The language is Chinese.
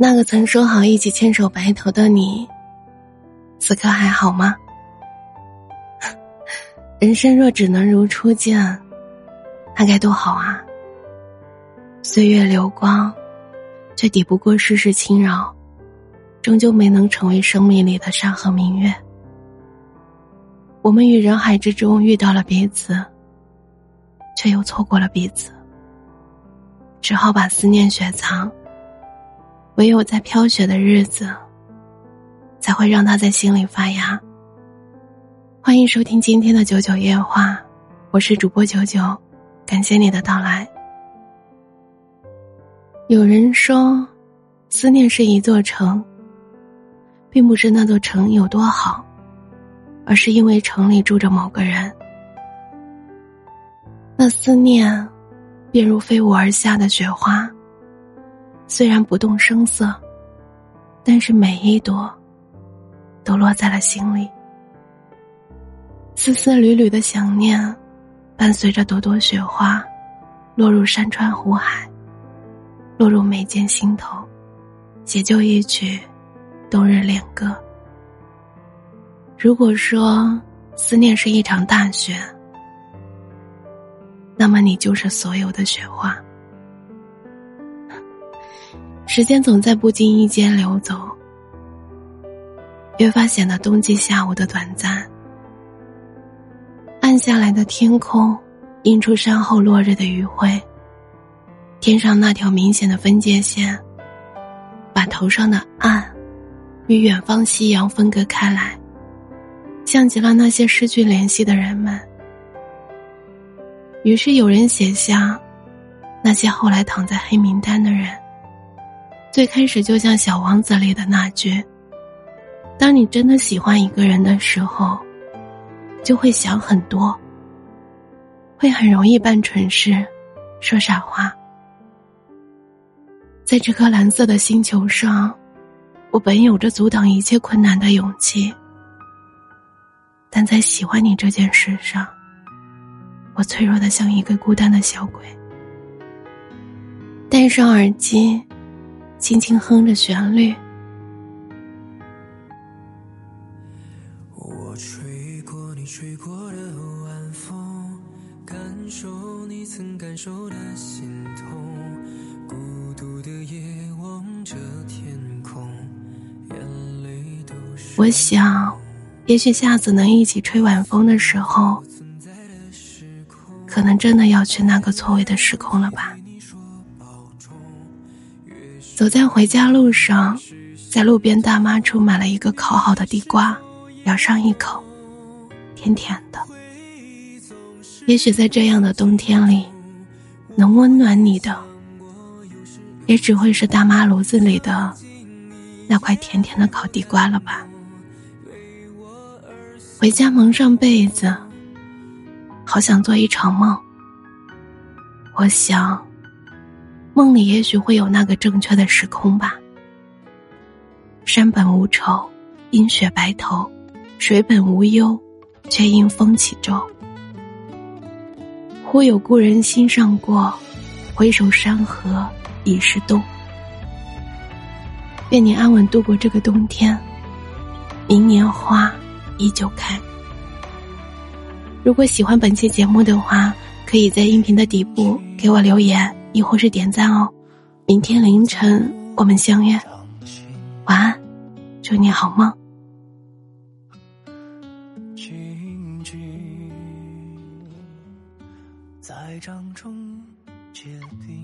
那个曾说好一起牵手白头的你，此刻还好吗？人生若只能如初见，那该多好啊！岁月流光，却抵不过世事侵扰，终究没能成为生命里的山河明月。我们于人海之中遇到了彼此，却又错过了彼此，只好把思念雪藏。唯有在飘雪的日子，才会让它在心里发芽。欢迎收听今天的九九夜话，我是主播九九，感谢你的到来。有人说，思念是一座城，并不是那座城有多好，而是因为城里住着某个人。那思念，便如飞舞而下的雪花。虽然不动声色，但是每一朵都落在了心里。丝丝缕缕的想念，伴随着朵朵雪花，落入山川湖海，落入眉间心头，写就一曲冬日恋歌。如果说思念是一场大雪，那么你就是所有的雪花。时间总在不经意间流走，越发显得冬季下午的短暂。暗下来的天空，映出山后落日的余晖。天上那条明显的分界线，把头上的暗，与远方夕阳分割开来，像极了那些失去联系的人们。于是有人写下，那些后来躺在黑名单的人。最开始就像《小王子》里的那句：“当你真的喜欢一个人的时候，就会想很多，会很容易办蠢事，说傻话。”在这颗蓝色的星球上，我本有着阻挡一切困难的勇气，但在喜欢你这件事上，我脆弱的像一个孤单的小鬼。戴上耳机。轻轻哼着旋律。我吹过你吹过的晚风，感受你曾感受的心痛。孤独的夜望着天空，眼泪都是。我想，也许下次能一起吹晚风的时候，可能真的要去那个错位的时空了吧。走在回家路上，在路边大妈处买了一个烤好的地瓜，咬上一口，甜甜的。也许在这样的冬天里，能温暖你的，也只会是大妈炉子里的那块甜甜的烤地瓜了吧。回家蒙上被子，好想做一场梦。我想。梦里也许会有那个正确的时空吧。山本无愁，因雪白头；水本无忧，却因风起舟。忽有故人心上过，回首山河已是冬。愿你安稳度过这个冬天，明年花依旧开。如果喜欢本期节目的话，可以在音频的底部给我留言。亦或是点赞哦，明天凌晨我们相约，晚安，祝你好梦。在掌中结冰。